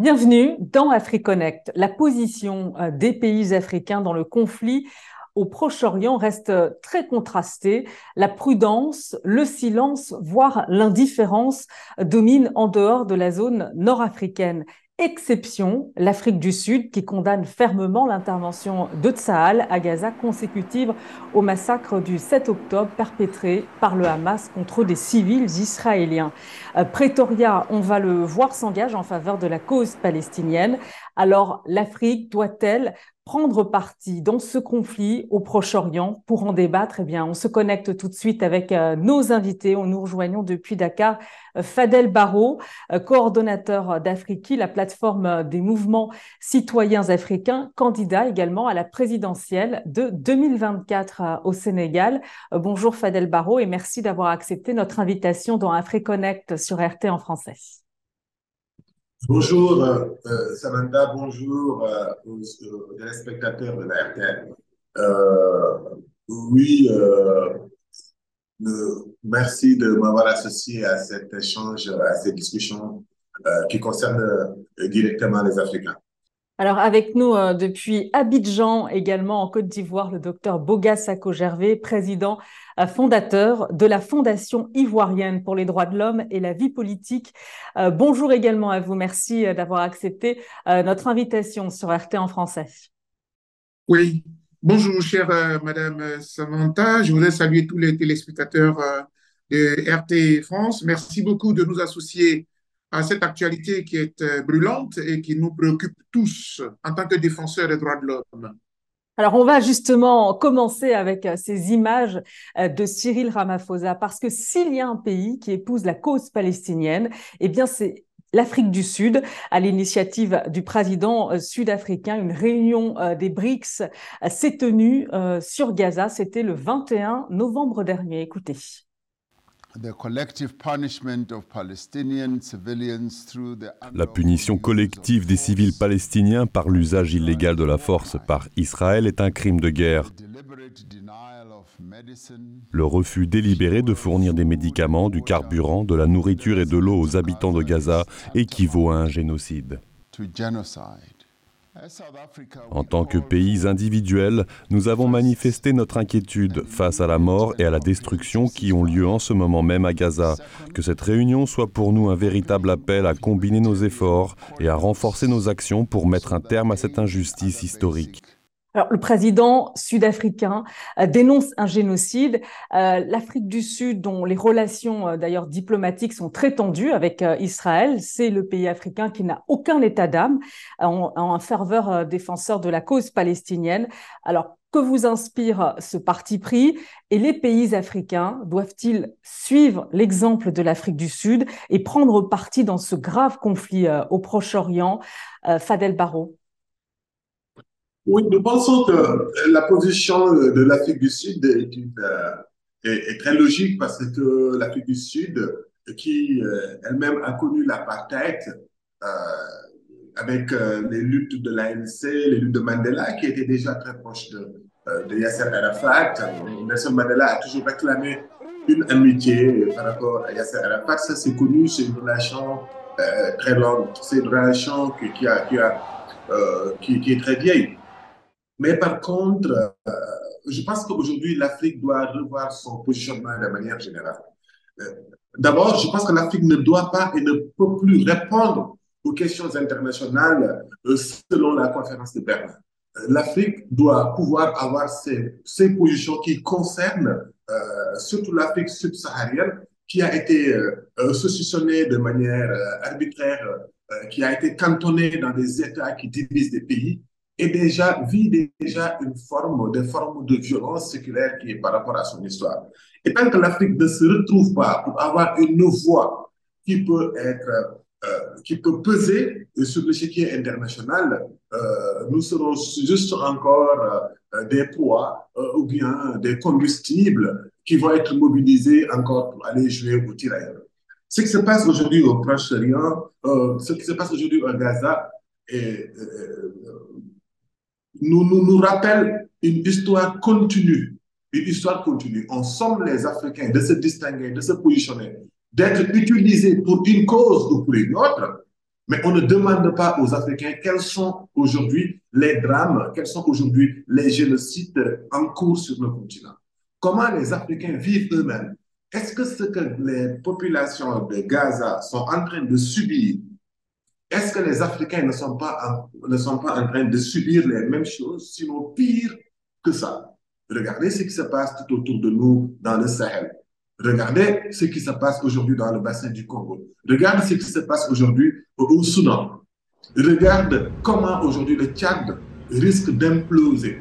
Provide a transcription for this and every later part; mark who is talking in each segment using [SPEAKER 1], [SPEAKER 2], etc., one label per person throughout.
[SPEAKER 1] Bienvenue dans AfriConnect. La position euh, des pays africains dans le conflit au Proche-Orient reste très contrastée. La prudence, le silence, voire l'indifférence dominent en dehors de la zone nord-africaine exception l'Afrique du Sud qui condamne fermement l'intervention de Tsahal à Gaza consécutive au massacre du 7 octobre perpétré par le Hamas contre des civils israéliens. Euh, Pretoria, on va le voir, s'engage en faveur de la cause palestinienne. Alors l'Afrique doit-elle prendre parti dans ce conflit au Proche-Orient pour en débattre Eh bien, on se connecte tout de suite avec euh, nos invités. On nous rejoignons depuis Dakar euh, Fadel Barro, euh, coordonnateur d'Afriki, la plateforme des mouvements citoyens africains, candidat également à la présidentielle de 2024 au Sénégal. Bonjour Fadel Barro et merci d'avoir accepté notre invitation dans AfriConnect sur RT en français.
[SPEAKER 2] Bonjour euh, euh, Samantha, bonjour euh, aux, téléspectateurs de la RTL. oui, merci de m'avoir associé à cet échange, à cette discussion qui concerne directement les Africains.
[SPEAKER 1] Alors avec nous depuis Abidjan, également en Côte d'Ivoire, le docteur Boga Sako-Gervais, président fondateur de la Fondation ivoirienne pour les droits de l'homme et la vie politique. Euh, bonjour également à vous. Merci euh, d'avoir accepté euh, notre invitation sur RT en français.
[SPEAKER 3] Oui, bonjour chère Madame Samantha. Je voudrais saluer tous les téléspectateurs de RT France. Merci beaucoup de nous associer à cette actualité qui est brûlante et qui nous préoccupe tous en tant que défenseurs des droits de l'homme.
[SPEAKER 1] Alors, on va justement commencer avec euh, ces images euh, de Cyril Ramaphosa, parce que s'il y a un pays qui épouse la cause palestinienne, eh bien, c'est l'Afrique du Sud, à l'initiative du président euh, sud-africain, une réunion des BRICS s'est tenue sur Gaza. C'était le 21 novembre dernier. Écoutez.
[SPEAKER 4] La punition collective des civils palestiniens par l'usage illégal de la force par Israël est un crime de guerre. Le refus délibéré de fournir des médicaments, du carburant, de la nourriture et de l'eau aux habitants de Gaza équivaut à un génocide. En tant que pays individuels, nous avons manifesté notre inquiétude face à la mort et à la destruction qui ont lieu en ce moment même à Gaza. Que cette réunion soit pour nous un véritable appel à combiner nos efforts et à renforcer nos actions pour mettre un terme à cette injustice historique.
[SPEAKER 1] Alors, le président sud-africain euh, dénonce un génocide. Euh, L'Afrique du Sud, dont les relations euh, d'ailleurs diplomatiques sont très tendues avec Israël, c'est le pays africain qui n'a aucun état d'âme, en, en, un ferveur défenseur de la cause palestinienne. Alors, que vous inspire ce parti pris? Et les pays africains doivent-ils suivre l'exemple de l'Afrique du Sud et prendre parti dans ce grave conflit au Proche-Orient? Fadel Barro
[SPEAKER 2] oui, nous pensons que la position de l'Afrique du Sud euh, est, très logique parce que l'Afrique du Sud, qui euh, elle-même a connu l'apartheid euh, avec euh, les luttes de l'ANC, les luttes de Mandela, qui étaient déjà très proches de, euh, de Yasser Arafat. Nelson Mandela a toujours réclamé une amitié par rapport à Yasser Arafat. Ça, c'est connu, c'est une relation très longue. C'est une relation qui est très vieille. Mais par contre, euh, je pense qu'aujourd'hui, l'Afrique doit revoir son positionnement de manière générale. Euh, D'abord, je pense que l'Afrique ne doit pas et ne peut plus répondre aux questions internationales euh, selon la conférence de Berlin. L'Afrique doit pouvoir avoir ses, positions qui concernent surtout l'Afrique subsaharienne, qui a été saucissonnée de manière arbitraire, qui a été cantonnée dans des États qui divisent des pays et déjà vit déjà une forme, des formes de violence séculaire qui est par rapport à son histoire. Et tant que l'Afrique ne se retrouve pas pour avoir une voix qui peut être, euh, qui peut peser sur le l'échiquier international, euh, nous serons juste encore euh, des poids euh, ou bien des combustibles qui vont être mobilisés encore pour aller jouer au tirailleur. Ce qui se passe aujourd'hui au Proche-Orient, ce qui se passe aujourd'hui au Gaza, est, nous, nous, nous rappelle une histoire continue. Une histoire continue. On somme les Africains de se distinguer, de se positionner, d'être utilisés pour une cause ou pour une autre. Mais on ne demande pas aux Africains quels sont aujourd'hui les drames, quels sont aujourd'hui les génocides en cours sur le continent. Comment les Africains vivent eux-mêmes? Est-ce que ce que les populations de Gaza sont en train de subir, est-ce que les Africains ne sont, pas en, ne sont pas en train de subir les mêmes choses, sinon pire que ça? Regardez ce qui se passe tout autour de nous dans le Sahel. Regardez ce qui se passe aujourd'hui dans le bassin du Congo. Regardez ce qui se passe aujourd'hui au Soudan. Regarde comment aujourd'hui le Tchad risque d'imploser.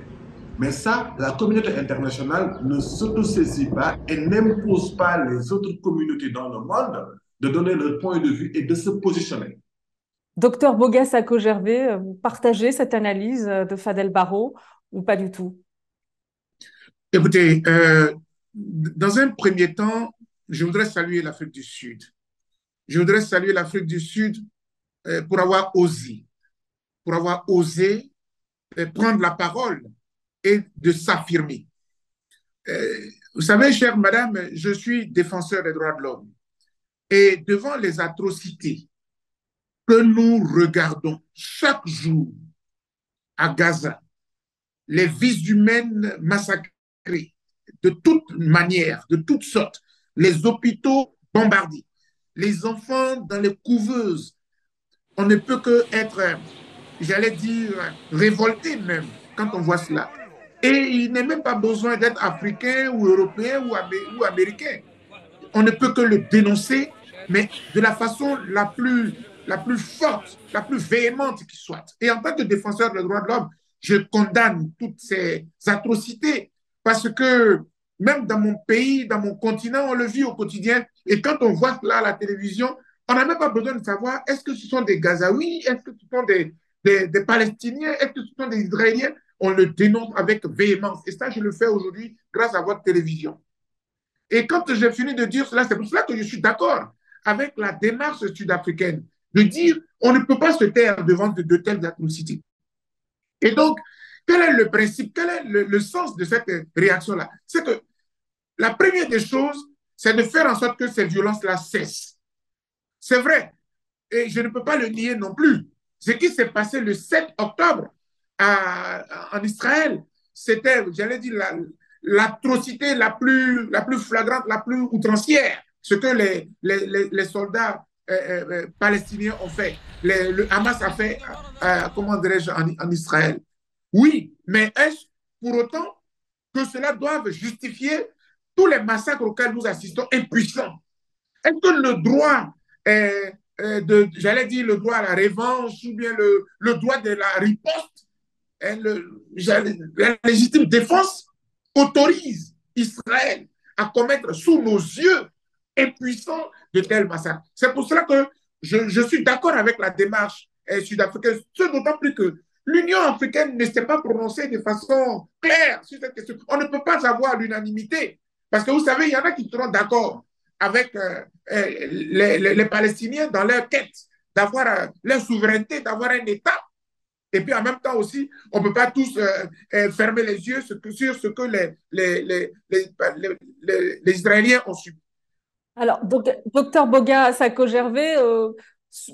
[SPEAKER 2] Mais ça, la communauté internationale ne s'autosaisit pas et n'impose pas les autres communautés dans le monde de donner leur point de vue et de se positionner.
[SPEAKER 1] Docteur Bogas Gervais, vous partagez cette analyse de Fadel Barro ou pas du tout?
[SPEAKER 3] Écoutez, euh, dans un premier temps, je voudrais saluer l'Afrique du Sud. Je voudrais saluer l'Afrique du Sud euh, pour avoir osé, pour avoir osé euh, prendre la parole et de s'affirmer. Euh, vous savez, chère madame, je suis défenseur des droits de l'homme. Et devant les atrocités que nous regardons chaque jour à Gaza, les vies humaines massacrées, de toute manière, de toutes sortes, les hôpitaux bombardés, les enfants dans les couveuses. On ne peut que être, j'allais dire, révolté même quand on voit cela. Et il n'est même pas besoin d'être africain ou européen ou, ou américain. On ne peut que le dénoncer, mais de la façon la plus, la plus forte, la plus véhémente qui soit. Et en tant que défenseur des droits de l'homme, je condamne toutes ces atrocités parce que même dans mon pays, dans mon continent, on le vit au quotidien. Et quand on voit cela à la télévision, on n'a même pas besoin de savoir est-ce que ce sont des Gazaouis, est-ce que ce sont des, des, Palestiniens, est-ce que ce sont des Israéliens? On le dénonce avec véhémence. Et ça, je le fais aujourd'hui grâce à votre télévision. Et quand j'ai fini de dire cela, c'est pour cela que je suis d'accord avec la démarche sud-africaine de dire on ne peut pas se taire devant de, telles atrocités. Et donc, quel est le principe, quel est le, sens de cette réaction-là? C'est que la première des choses, c'est de faire en sorte que ces violences-là cessent. C'est vrai, et je ne peux pas le nier non plus. Ce qui s'est passé le 7 octobre en Israël, c'était, j'allais dire, l'atrocité la, plus, la plus flagrante, la plus outrancière, ce que les, les, soldats euh, euh, euh, palestiniens ont fait, le Hamas a fait, comment dirais-je, en, Israël. Oui, mais est-ce pour autant que cela doive justifier tous les massacres auxquels nous assistons impuissants? Est-ce que le droit, j'allais dire le droit à la revanche ou bien le, le droit de la riposte, la légitime défense autorise Israël à commettre sous nos yeux impuissants de tels massacres C'est pour cela que je, je suis d'accord avec la démarche eh, sud-africaine, ce d'autant plus que L'Union africaine ne s'est pas prononcée de façon claire sur cette question. On ne peut pas avoir l'unanimité. Parce que vous savez, il y en a qui seront d'accord avec euh, euh, les, Palestiniens dans leur quête d'avoir euh, leur souveraineté, d'avoir un État. Et puis en même temps aussi, on ne peut pas tous fermer les yeux sur, ce que les, les, les Israéliens ont subi.
[SPEAKER 1] Alors, docteur Boga Sako-Gervais,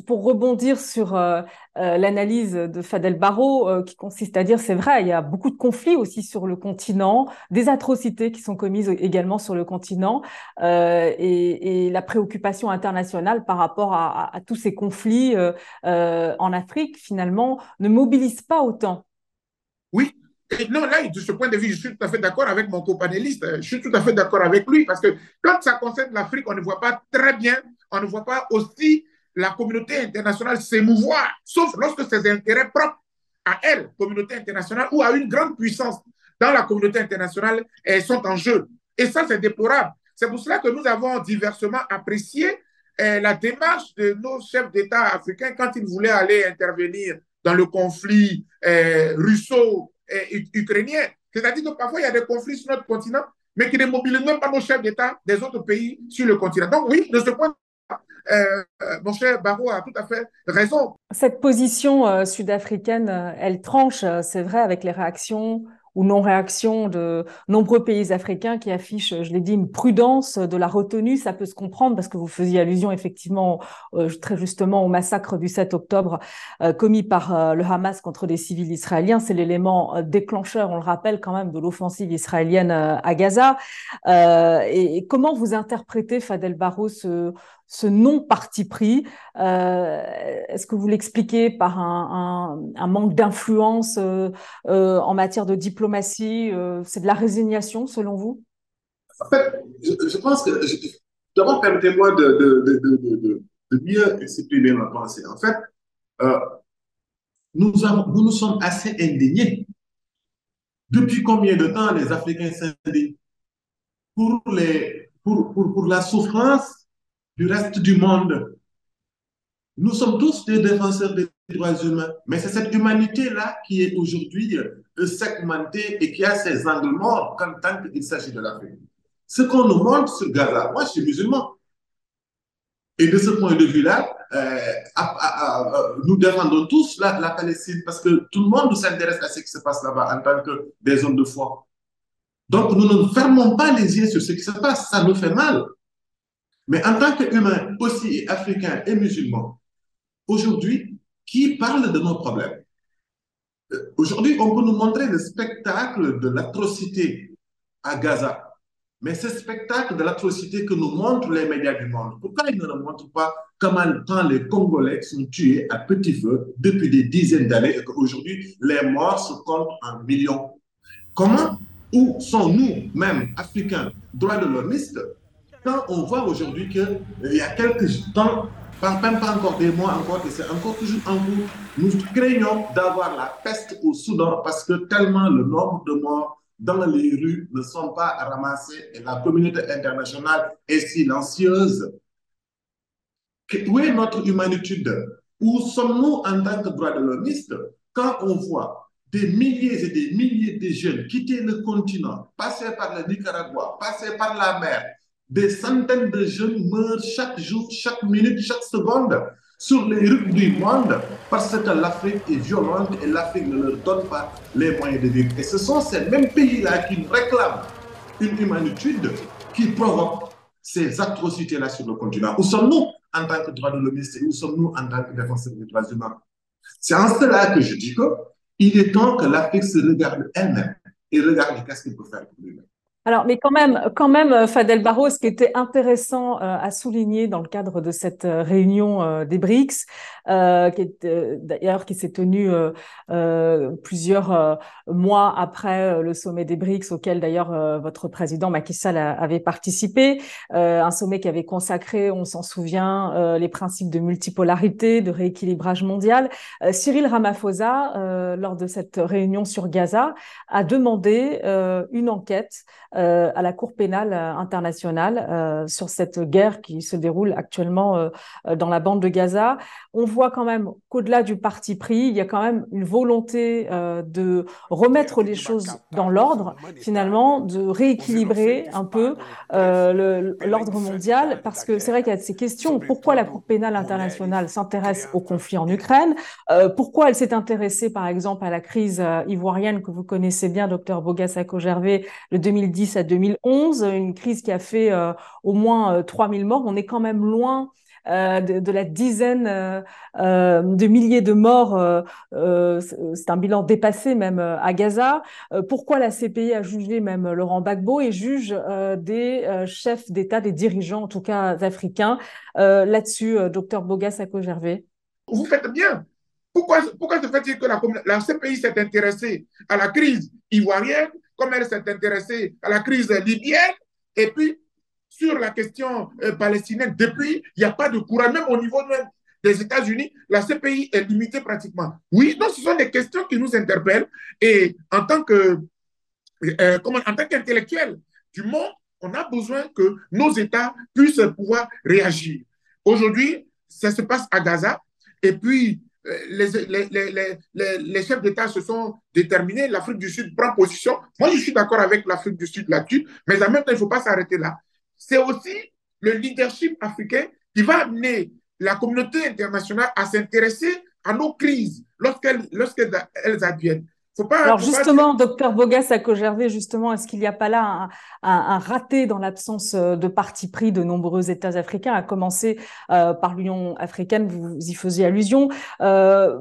[SPEAKER 1] pour rebondir sur euh, euh, l'analyse de Fadel Barro, euh, qui consiste à dire, c'est vrai, il y a beaucoup de conflits aussi sur le continent, des atrocités qui sont commises également sur le continent, et, la préoccupation internationale par rapport à, tous ces conflits en Afrique, finalement, ne mobilise pas autant.
[SPEAKER 3] Oui, et non, là, de ce point de vue, je suis tout à fait d'accord avec mon copanéliste. Je suis tout à fait d'accord avec lui parce que quand ça concerne l'Afrique, on ne voit pas très bien, on ne voit pas aussi la communauté internationale s'émouvoir, sauf lorsque ses intérêts propres à elle, communauté internationale, ou à une grande puissance dans la communauté internationale sont en jeu. Et ça, c'est déplorable. C'est pour cela que nous avons diversement apprécié eh, la démarche de nos chefs d'État africains quand ils voulaient aller intervenir dans le conflit eh, russo-ukrainien. C'est-à-dire que parfois, il y a des conflits sur notre continent, mais qui ne mobilisent même pas nos chefs d'État des autres pays sur le continent. Donc oui, de ce point euh, mon cher Barreau a tout à fait raison.
[SPEAKER 1] Cette position euh, sud-africaine, euh, elle tranche, c'est vrai, avec les réactions ou non-réaction de nombreux pays africains qui affichent, je l'ai dit, une prudence de la retenue. Ça peut se comprendre parce que vous faisiez allusion effectivement euh, très justement au massacre du 7 octobre euh, commis par euh, le Hamas contre des civils israéliens. C'est l'élément déclencheur, on le rappelle quand même, de l'offensive israélienne à Gaza. Et, comment vous interprétez, Fadel Barro, ce, ce non-parti pris Est-ce que vous l'expliquez par un, manque d'influence en matière de diplomatie C'est de la résignation, selon vous?
[SPEAKER 2] En fait, je, pense que... D'abord, permettez-moi de, de, de, de, mieux exprimer ma pensée. En fait, euh, nous, nous sommes assez indignés. Depuis combien de temps les Africains s'indignent? Pour la souffrance du reste du monde Nous sommes tous des défenseurs des droits humains, mais c'est cette humanité-là qui est aujourd'hui euh, segmentée et qui a ses angles morts quand tant qu'il s'agit de l'Afrique. Ce qu'on nous montre sur Gaza, moi je suis musulman, et de ce point de vue-là, euh, nous défendons tous la, la, Palestine parce que tout le monde s'intéresse à ce qui se passe là-bas en tant que des hommes de foi. Donc, nous ne fermons pas les yeux sur ce qui se passe, ça nous fait mal. Mais en tant qu'humains, aussi africains et musulmans, aujourd'hui, qui parle de nos problèmes? Euh, Aujourd'hui, on peut nous montrer le spectacle de l'atrocité à Gaza. Mais ce spectacle de l'atrocité que nous montrent les médias du monde, pourquoi ils ne le montrent pas comment quand les Congolais sont tués à petit feu depuis des dizaines d'années et qu'aujourd'hui les morts se comptent en millions? Comment Où sont-nous, même Africains, droits de l'homiste, quand on voit aujourd'hui qu'il y a quelques temps, même pas encore des mois encore, et c'est encore toujours en cours, nous craignons d'avoir la peste au Soudan parce que tellement le nombre de morts dans les rues ne sont pas ramassés et la communauté internationale est silencieuse. Où est notre humanité Où sommes-nous en tant que droits de l'homiste quand on voit des milliers et des milliers de jeunes quitter le continent, passer par le Nicaragua, passer par la mer, des centaines de jeunes meurent chaque jour, chaque minute, chaque seconde sur les rues du monde parce que l'Afrique est violente et l'Afrique ne leur donne pas les moyens de vivre. Et ce sont ces mêmes pays-là qui réclament une humanitude qui provoque ces atrocités-là sur le continent. Où sommes-nous en tant que droits de l'homme où sommes-nous en tant que défenseurs des droits humains? C'est en cela que je dis qu'il est temps que l'Afrique se regarde elle-même et regarde qu'est-ce qu'il peut faire pour lui-même.
[SPEAKER 1] Alors, mais quand même, quand même, euh, Fadel Barro, ce qui était intéressant euh, à souligner dans le cadre de cette euh, réunion des BRICS, qui est d'ailleurs qui s'est tenue plusieurs mois après le sommet des BRICS, auquel d'ailleurs votre président Macky Sall avait participé, un sommet qui avait consacré, on s'en souvient, les principes de multipolarité, de rééquilibrage mondial. Cyril Ramaphosa, lors de cette réunion sur Gaza, a demandé une enquête euh, à la Cour pénale euh, internationale euh, sur cette guerre qui se déroule actuellement dans la bande de Gaza. On voit quand même qu'au-delà du parti pris, il y a quand même une volonté de remettre les choses dans l'ordre, finalement, de rééquilibrer un peu l'ordre mondial, parce que c'est vrai qu'il y a ces questions. Pourquoi la Cour pénale internationale s'intéresse au conflit en Ukraine? Pourquoi elle s'est intéressée, par exemple, à la crise ivoirienne que vous connaissez bien, docteur Bogasako-Gervais, le 2010 à 2011, une crise qui a fait euh, au moins 3000 euh, morts. On est quand même loin euh, de, la dizaine de milliers de morts. c'est un bilan dépassé même à Gaza. pourquoi la CPI a jugé même Laurent Gbagbo et juge des chefs d'État, des dirigeants en tout cas africains? Là-dessus, docteur Bogas Gervais.
[SPEAKER 3] Vous faites bien. Pourquoi, pourquoi se fait-il que la CPI s'est intéressée à la crise ivoirienne comme elle s'est intéressée à la crise libyenne, et puis sur la question euh, palestinienne, depuis, il n'y a pas de courage, même au niveau des États-Unis, la CPI est limitée pratiquement. Oui, donc ce sont des questions qui nous interpellent, et en tant que, euh, en tant qu'intellectuel du monde, on a besoin que nos États puissent pouvoir réagir. Aujourd'hui, ça se passe à Gaza, et puis les, chefs d'État se sont déterminés, l'Afrique du Sud prend position. Moi, je suis d'accord avec l'Afrique du Sud là-dessus, mais en même temps, il ne faut pas s'arrêter là. C'est aussi le leadership africain qui va amener la communauté internationale à s'intéresser à nos crises lorsqu'elles adviennent.
[SPEAKER 1] Alors justement, docteur Bogas Sako-Gervais, justement, est-ce qu'il n'y a pas là un, raté dans l'absence euh, de parti pris de nombreux États africains, à commencer euh, par l'Union africaine, vous y faisiez allusion, euh,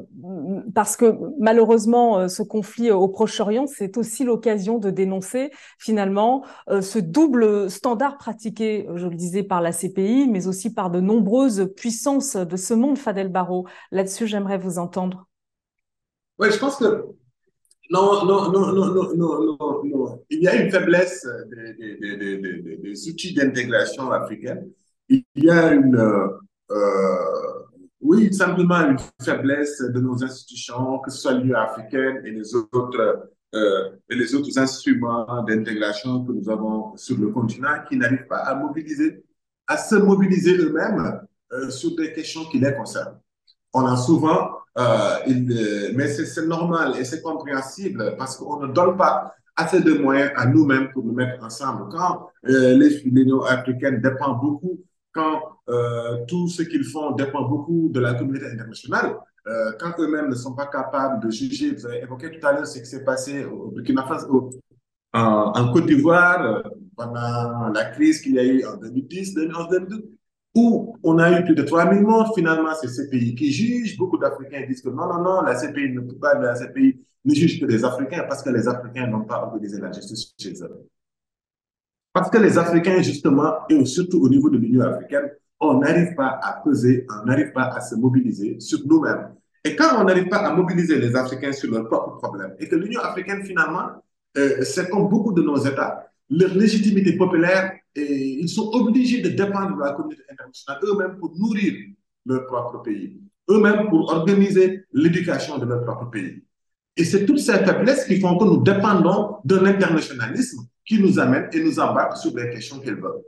[SPEAKER 1] parce que malheureusement, ce conflit au Proche-Orient, c'est aussi l'occasion de dénoncer finalement ce double standard pratiqué, je le disais, par la CPI, mais aussi par de nombreuses puissances de ce monde, Fadel Barro. Là-dessus, j'aimerais vous entendre.
[SPEAKER 2] Oui, je pense que non, non, non, non, non, non, non, Il y a une faiblesse des, outils d'intégration africaine. Il y a une, euh, oui, simplement une faiblesse de nos institutions, que ce soit l'Union africaine et les autres, euh, et les autres instruments d'intégration que nous avons sur le continent qui n'arrivent pas à mobiliser, à se mobiliser eux-mêmes euh, sur des questions qui les concernent. On a souvent euh, il, mais c'est normal et c'est compréhensible parce qu'on ne donne pas assez de moyens à nous-mêmes pour nous mettre ensemble. Quand euh, l'Union africaine dépend beaucoup, quand euh, tout ce qu'ils font dépend beaucoup de la communauté internationale, euh, quand eux-mêmes ne sont pas capables de juger, vous avez évoqué tout à l'heure ce qui s'est passé au Burkina Faso, en, Côte d'Ivoire, euh, pendant la crise qu'il y a eu en 2010, 2011, 2012, où on a eu plus de 3000 morts. Finalement, c'est ces pays qui jugent. Beaucoup d'Africains disent que non, non, non, la CPI ne peut pas, la CPI ne juge que les Africains parce que les Africains n'ont pas organisé la justice chez eux. Parce que les Africains, justement, et surtout au niveau de l'Union africaine, on n'arrive pas à peser, on n'arrive pas à se mobiliser sur nous-mêmes. Et quand on n'arrive pas à mobiliser les Africains sur leurs propres problèmes, et que l'Union africaine, finalement, euh, c'est comme beaucoup de nos États, leur légitimité populaire, et ils sont obligés de dépendre de la communauté internationale eux-mêmes pour nourrir leur propre pays, eux-mêmes pour organiser l'éducation de leur propre pays. Et c'est toutes ces faiblesses qui font que nous dépendons d'un internationalisme qui nous amène et nous embarque sur des questions qu'elles veulent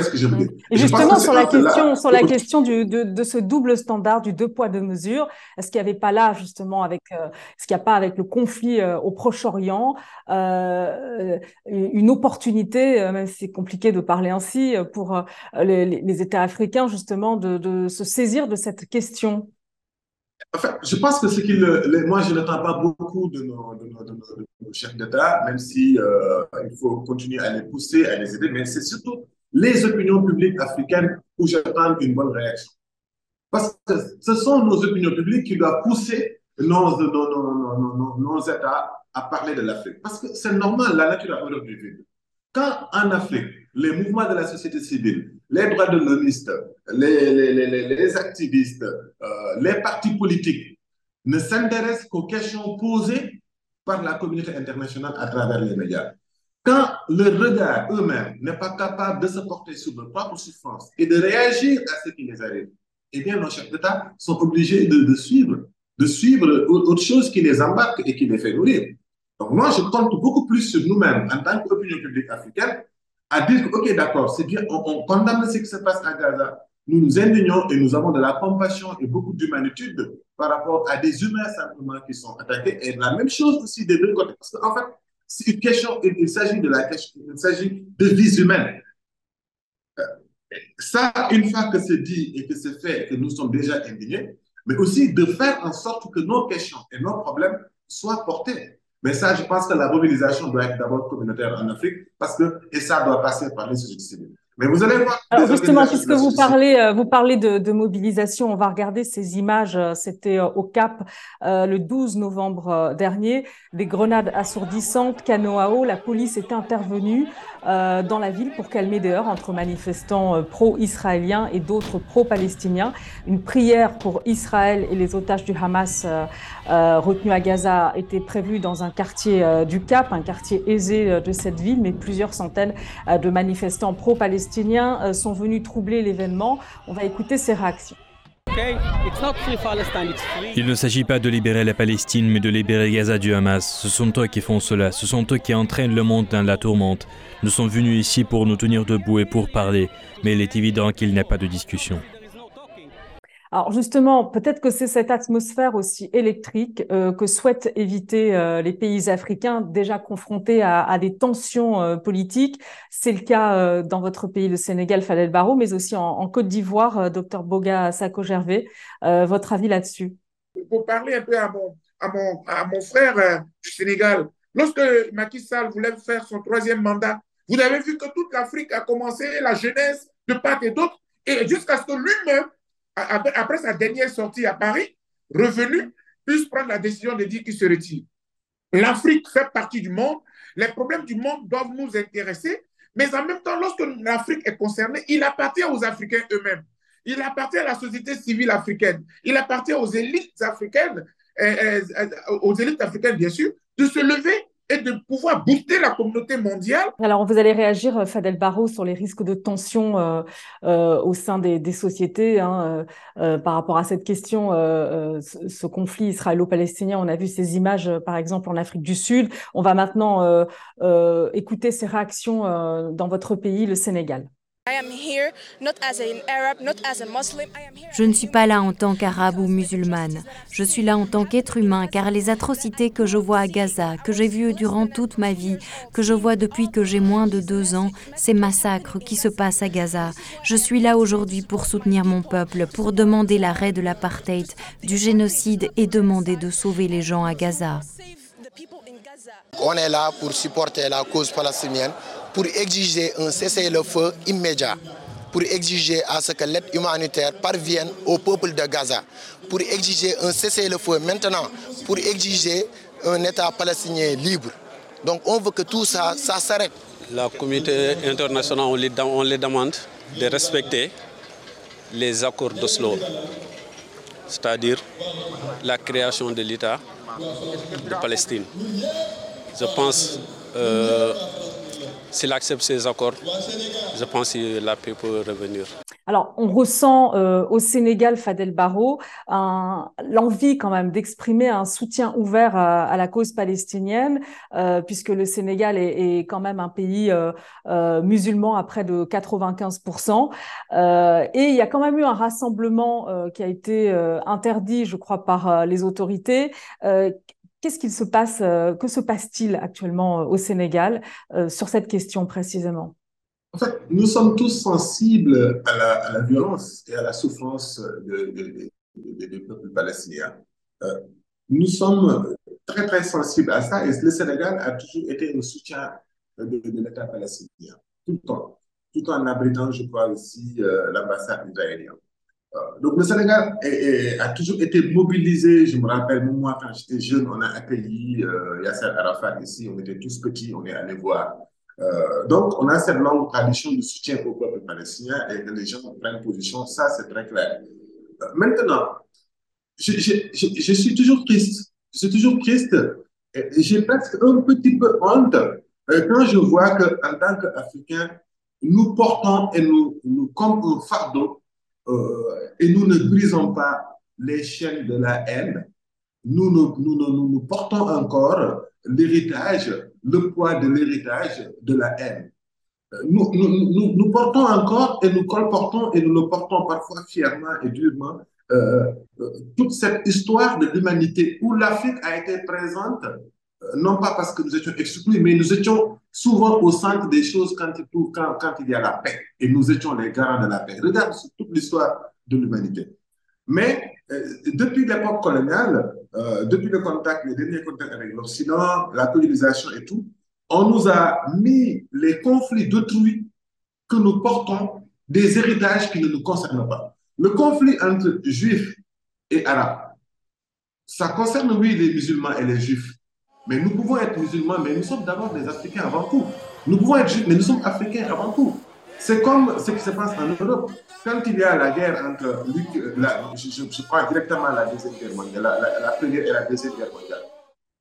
[SPEAKER 2] ce que je veux dire.
[SPEAKER 1] Et justement, sur la question, sur la question du, de, de, ce double standard du deux poids, deux mesures, est-ce qu'il n'y avait pas là, justement, avec, euh, ce qu'il n'y a pas avec le conflit euh, au Proche-Orient, euh, une opportunité, euh, même si c'est compliqué de parler ainsi, pour les, les, États africains, justement, de, de, se saisir de cette question?
[SPEAKER 2] Enfin, je pense que ce qui le, moi, je n'attends pas beaucoup de nos, de nos, de nos chefs d'État, même si il faut continuer à les pousser, à les aider, mais c'est surtout les opinions publiques africaines où j'attends une bonne réaction. Parce que ce sont nos opinions publiques qui doivent pousser nos, nos, nos, États à parler de l'Afrique. Parce que c'est normal, la nature a horreur du vide. Quand en Afrique, les mouvements de la société civile, les droits de l'homme, les, les, les, les, activistes, euh, les partis politiques ne s'intéressent qu'aux questions posées par la communauté internationale à travers les médias, quand le regard eux-mêmes n'est pas capable de se porter sur leur propre souffrance et de réagir à ce qui les arrive, eh bien, nos chefs d'État sont obligés de, suivre, de suivre autre chose qui les embarque et qui les fait nourrir. Donc, moi, je compte beaucoup plus sur nous-mêmes, en tant qu'opinion publique africaine, à dire que, OK, d'accord, c'est bien, on, on, condamne ce qui se passe à Gaza. Nous nous indignons et nous avons de la compassion et beaucoup d'humanitude par rapport à des humains simplement qui sont attaqués. Et la même chose aussi des deux côtés. Parce qu'en fait, une question, il s'agit de la question, il s'agit de vies humaines. Euh, ça, une fois que c'est dit et que c'est fait, que nous sommes déjà indignés, mais aussi de faire en sorte que nos questions et nos problèmes soient portés. Mais ça, je pense que la mobilisation doit être d'abord communautaire en Afrique, parce que, et ça doit passer par les sociétés civiles. Mais vous allez voir.
[SPEAKER 1] Alors justement, puisque vous parlez, euh, vous parlez de, de, mobilisation, on va regarder ces images. Euh, c'était euh, au Cap le 12 novembre dernier, des grenades assourdissantes, canot à eau. La police est intervenue euh, dans la ville pour calmer des heurts entre manifestants pro-israéliens et d'autres pro-palestiniens. Une prière pour Israël et les otages du Hamas euh, retenus à Gaza était prévue dans un quartier du Cap, un quartier aisé de cette ville, mais plusieurs centaines de manifestants pro-palestiniens palestiniens euh, sont venus troubler l'événement. On va écouter ces réactions.
[SPEAKER 5] Il ne s'agit pas de libérer la Palestine, mais de libérer Gaza du Hamas. Ce sont eux qui font cela, ce sont eux qui entraînent le monde dans la tourmente. Nous sommes venus ici pour nous tenir debout et pour parler, mais il est évident qu'il n'y a pas de discussion.
[SPEAKER 1] Alors justement, peut-être que c'est cette atmosphère aussi électrique euh, que souhaitent éviter euh, les pays africains déjà confrontés à, des tensions euh, politiques. C'est le cas dans votre pays, le Sénégal, Fadel Barro, mais aussi en, Côte d'Ivoire, docteur Boga Sako-Gervais. votre avis là-dessus?
[SPEAKER 3] Pour parler un peu à à mon, à mon frère du Sénégal. Lorsque Macky Sall voulait faire son troisième mandat, vous avez vu que toute l'Afrique a commencé la jeunesse de part et d'autre, et jusqu'à ce que lui-même, après sa dernière sortie à Paris, revenu, puisse prendre la décision de dire qu'il se retire. L'Afrique fait partie du monde, les problèmes du monde doivent nous intéresser, mais en même temps, lorsque l'Afrique est concernée, il appartient aux Africains eux-mêmes. Il appartient à la société civile africaine. Il appartient aux élites africaines, euh, euh, aux élites africaines, bien sûr, de se lever et de pouvoir booster la communauté mondiale.
[SPEAKER 1] Alors, vous allez réagir, euh, Fadel Barro, sur les risques de tension euh, euh, au sein des, sociétés hein, par rapport à cette question, ce, ce, conflit israélo-palestinien. On a vu ces images, par exemple, en Afrique du Sud. On va maintenant écouter ces réactions dans votre pays, le Sénégal.
[SPEAKER 6] Je ne suis pas là en tant qu'arabe ou musulmane. Je suis là en tant qu'être humain car les atrocités que je vois à Gaza, que j'ai vues durant toute ma vie, que je vois depuis que j'ai moins de deux ans, ces massacres qui se passent à Gaza. Je suis là aujourd'hui pour soutenir mon peuple, pour demander l'arrêt de l'apartheid, du génocide et demander de sauver les gens à Gaza.
[SPEAKER 7] On est là pour supporter la cause palestinienne pour exiger un cessez-le-feu immédiat, pour exiger à ce que l'aide humanitaire parvienne au peuple de Gaza, pour exiger un cessez-le-feu maintenant, pour exiger un État palestinien libre. Donc on veut que tout ça, s'arrête.
[SPEAKER 8] La communauté internationale, on les, on les demande de respecter les accords d'Oslo, c'est-à-dire la création de l'État de Palestine. Je pense euh, s'il accepte ces accords, je pense que la paix peut revenir.
[SPEAKER 1] Alors, on ressent euh, au Sénégal, Fadel Barro, l'envie quand même d'exprimer un soutien ouvert à, à la cause palestinienne, euh, puisque le Sénégal est, est, quand même un pays euh, euh musulman à près de 95%. Euh, et il y a quand même eu un rassemblement euh, qui a été interdit, je crois, par les autorités. Qu'est-ce qu'il se passe, euh, que se passe-t-il actuellement euh, au Sénégal euh, sur cette question précisément?
[SPEAKER 2] En fait, nous sommes tous sensibles à la, violence et à la souffrance du de, de, de, peuple palestinien. Euh, nous sommes très, très sensibles à ça et le Sénégal a toujours été un soutien de, l'État palestinien, tout le temps, tout en abritant, je crois, aussi euh, l'ambassade israélienne. Donc le Sénégal a toujours été mobilisé. Je me rappelle, moi, quand j'étais jeune, on a accueilli euh, Yasser Arafat ici. On était tous petits, on est allé voir. Euh, donc, on a cette longue tradition de soutien au peuple palestinien et que les gens prennent position. Ça, c'est très clair. Euh, maintenant, je, suis toujours triste. Je suis toujours triste. J'ai presque un petit peu honte quand je vois qu'en tant qu'Africains, nous portons et nous, comme un fardeau et nous ne brisons pas les chaînes de la haine, nous nous, nous, nous, portons encore l'héritage, le poids de l'héritage de la haine. Nous, nous, nous, portons encore et nous colportons et nous le portons parfois fièrement et durement euh, toute cette histoire de l'humanité où l'Afrique a été présente non pas parce que nous étions exclus, mais nous étions souvent au centre des choses quand il, quand, quand il y a la paix. Et nous étions les garants de la paix. Regarde toute l'histoire de l'humanité. Mais euh, depuis l'époque coloniale, euh, depuis le contact, les derniers contacts avec l'Occident, la colonisation et tout, on nous a mis les conflits d'autrui que nous portons des héritages qui ne nous concernent pas. Le conflit entre juifs et arabes, ça concerne, oui, les musulmans et les juifs. Mais nous pouvons être musulmans, mais nous sommes d'abord des Africains avant tout. Nous pouvons être juifs, mais nous sommes Africains avant tout. C'est comme ce qui se passe en Europe. Quand il y a la guerre entre, je, je, prends directement la deuxième guerre mondiale, la, première et la deuxième guerre mondiale.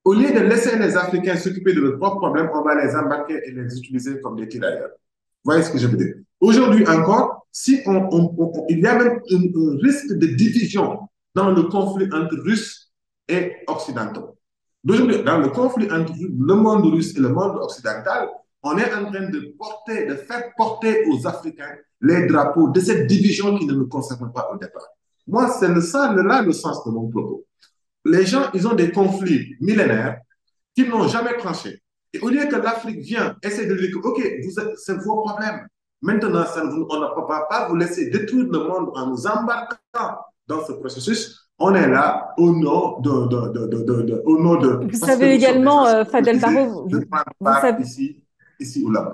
[SPEAKER 2] Au lieu de laisser les Africains s'occuper de leurs propres problèmes, on va les embarquer et les utiliser comme des tirailleurs. Vous voyez ce que je veux dire Aujourd'hui encore, si on, il y a même un risque de division dans le conflit entre Russes et Occidentaux. D'aujourd'hui, dans le conflit entre le monde russe et le monde occidental, on est en train de porter, de faire porter aux Africains les drapeaux de cette division qui ne nous concerne pas au départ. Moi, c'est ça, là le sens de mon propos. Les gens, ils ont des conflits millénaires qui n'ont jamais tranché. Et au lieu que l'Afrique vienne essayer de dire, OK, c'est vos problèmes. Maintenant, on ne peut pas vous laisser détruire le monde en nous embarquant dans ce processus on est là au nom de, de, de, de au nom de.
[SPEAKER 1] Vous savez également, Fadel Barro, vous,
[SPEAKER 2] vous savez ici, ici ou là.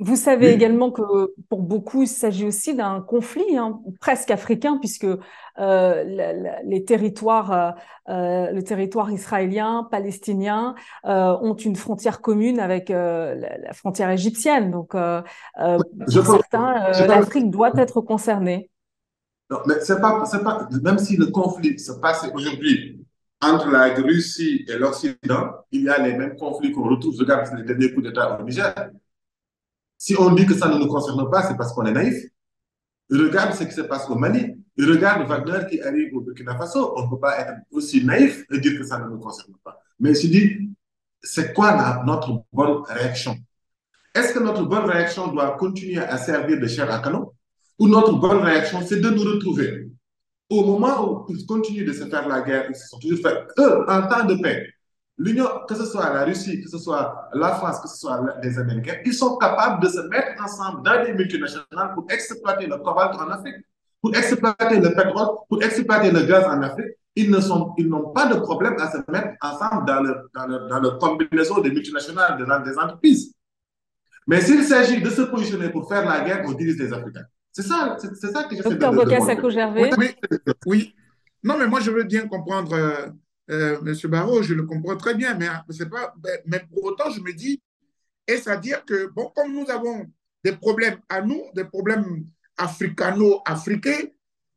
[SPEAKER 1] Vous savez également que pour beaucoup, il s'agit aussi d'un conflit hein, presque africain, puisque euh, les territoires, euh, euh, le territoire israélien, palestinien, ont une frontière commune avec la, frontière égyptienne. Donc, pour certains, l'Afrique doit être concernée.
[SPEAKER 2] Non, mais c'est pas, pas, même si le conflit se passe aujourd'hui entre la Russie et l'Occident, il y a les mêmes conflits qu'on retrouve. Regarde les derniers coups d'État au Niger si on dit que ça ne nous concerne pas, c'est parce qu'on est naïf. Regarde ce qui se passe au Mali. Regarde Wagner qui arrive au Burkina Faso. On ne peut pas être aussi naïf et dire que ça ne nous concerne pas. Mais je dis, c'est quoi notre bonne réaction? Est-ce que notre bonne réaction doit continuer à servir de chair à canon? Ou notre bonne réaction, c'est de nous retrouver au moment où ils continuent de se faire la guerre, ils se sont toujours fait, eux, en temps de paix, l'Union, que ce soit la Russie, que ce soit la France, que ce soit les Américains, ils sont capables de se mettre ensemble dans des multinationales pour exploiter le cobalt en Afrique, pour exploiter le pétrole, pour exploiter le gaz en Afrique. Ils ne sont, ils n'ont pas de problème à se mettre ensemble dans le, dans le, dans le combinaison des multinationales, des, entreprises. Mais s'il s'agit de se positionner pour faire la guerre, on dirige des Africains. C'est ça, c'est, ça que j'essaie.
[SPEAKER 1] Docteur Gervais.
[SPEAKER 3] Oui, oui, Non, mais moi, je veux bien comprendre euh, euh, Monsieur Barrault, je le comprends très bien, mais, c'est pas, mais pour autant, je me dis, est-ce à dire que, bon, comme nous avons des problèmes à nous, des problèmes africano-africains,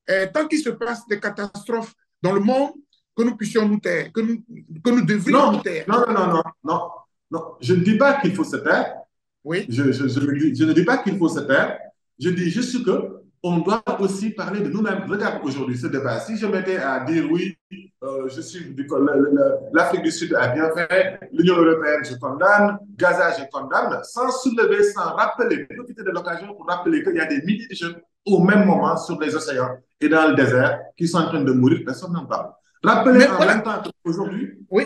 [SPEAKER 3] euh, tant qu'il se passe des catastrophes dans le monde, que nous puissions nous taire, que nous, que nous devrions nous taire.
[SPEAKER 2] Non, non, non, non, non, Je ne dis pas qu'il faut se taire.
[SPEAKER 3] Oui.
[SPEAKER 2] Je, je, je, je ne dis pas qu'il faut se taire. Je dis juste que on doit aussi parler de nous-mêmes. Regarde aujourd'hui ce débat. Si je m'étais à dire oui, euh, je suis l'Afrique du Sud a bien fait, l'Union européenne, je condamne, Gaza, je condamne, sans soulever, sans rappeler, profiter de l'occasion pour rappeler qu'il y a des milliers de jeunes au même moment sur les océans et dans le désert qui sont en train de mourir, personne n'en parle. Rappelez en même temps qu'aujourd'hui,
[SPEAKER 3] oui.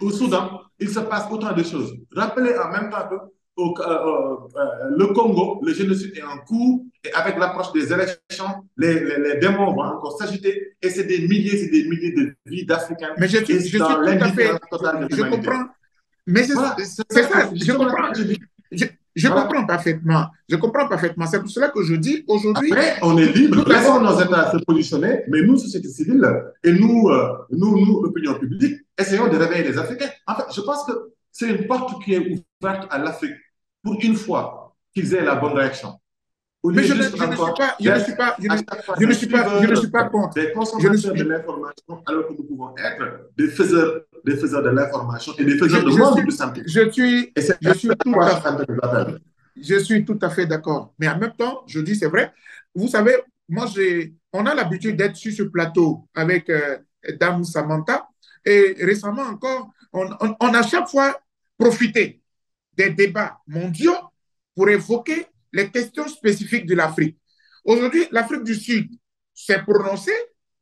[SPEAKER 2] au Soudan, il se passe autant de choses. Rappelez en même temps que au, euh, euh, le Congo, le génocide est en cours et avec l'approche des élections, les, les, démons vont encore s'agiter et c'est des milliers, c'est des milliers de vies d'Africains.
[SPEAKER 3] Mais je, suis tout à fait, je comprends. Mais c'est ça, je comprends. Je, comprends parfaitement. Je comprends parfaitement. C'est pour cela que je dis aujourd'hui.
[SPEAKER 2] On est libre. Laissons nos États se positionner, mais nous, société civile, et nous, euh, nous, nous, opinion publique, essayons de réveiller les Africains. En fait, je pense que c'est une porte qui est ouverte à l'Afrique pour une fois qu'ils aient la bonne réaction.
[SPEAKER 3] Mais je, ne, suis pas, je ne suis pas, je ne, suis pas, je ne suis pas contre.
[SPEAKER 2] Des consommateurs de l'information, alors que nous pouvons être des faiseurs, des faiseurs de l'information et des faiseurs de monde plus simple.
[SPEAKER 3] Je suis, je suis tout à fait, je suis tout à fait d'accord. Mais en même temps, je dis c'est vrai. Vous savez, moi, j'ai, on a l'habitude d'être sur ce plateau avec euh, Dame Samantha. Et récemment encore, on, a chaque fois profité des débats mondiaux pour évoquer les questions spécifiques de l'Afrique. Aujourd'hui, l'Afrique du Sud s'est prononcée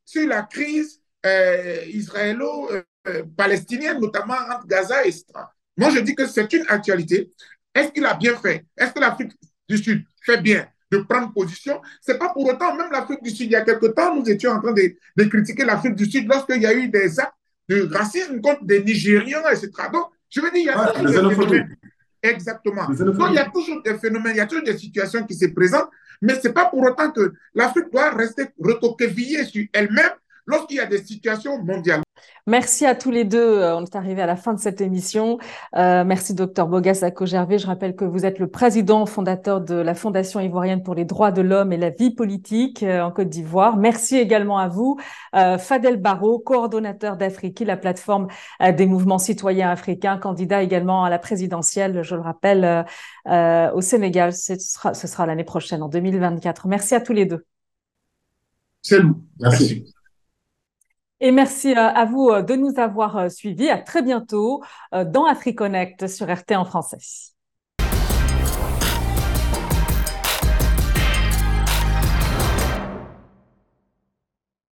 [SPEAKER 3] sur la crise euh, israélo-palestinienne, notamment entre Gaza et Israël. Moi, je dis que c'est une actualité. Est-ce qu'il a bien fait? Est-ce que l'Afrique du Sud fait bien de prendre position? C'est pas pour autant, même l'Afrique du Sud, il y a quelque temps, nous étions en train de, de critiquer l'Afrique du Sud lorsqu'il y a eu des actes de racisme contre des Nigériens, etc. Donc, je veux dire, il y a Exactement. Donc, il y a toujours des phénomènes, il y a toujours des situations qui se présentent, mais ce n'est pas pour autant que l'Afrique doit rester recroquevillée sur elle-même lorsqu'il y a des situations mondiales.
[SPEAKER 1] Merci à tous les deux. Euh, on est arrivé à la fin de cette émission. Euh, merci, docteur Bogas Ako-Gervais. Je rappelle que vous êtes le président fondateur de la Fondation ivoirienne pour les droits de l'homme et la vie politique euh, en Côte d'Ivoire. Merci également à vous, Fadel Barro, coordonnateur d'Afriki, la plateforme des mouvements citoyens africains, candidat également à la présidentielle, je le rappelle, au Sénégal. Ce sera, ce sera l'année prochaine, en 2024. Merci à tous les deux.
[SPEAKER 3] C'est nous. Merci.
[SPEAKER 1] Et merci euh, à vous euh, de nous avoir euh, suivis. À très bientôt dans AfriConnect sur RT en français.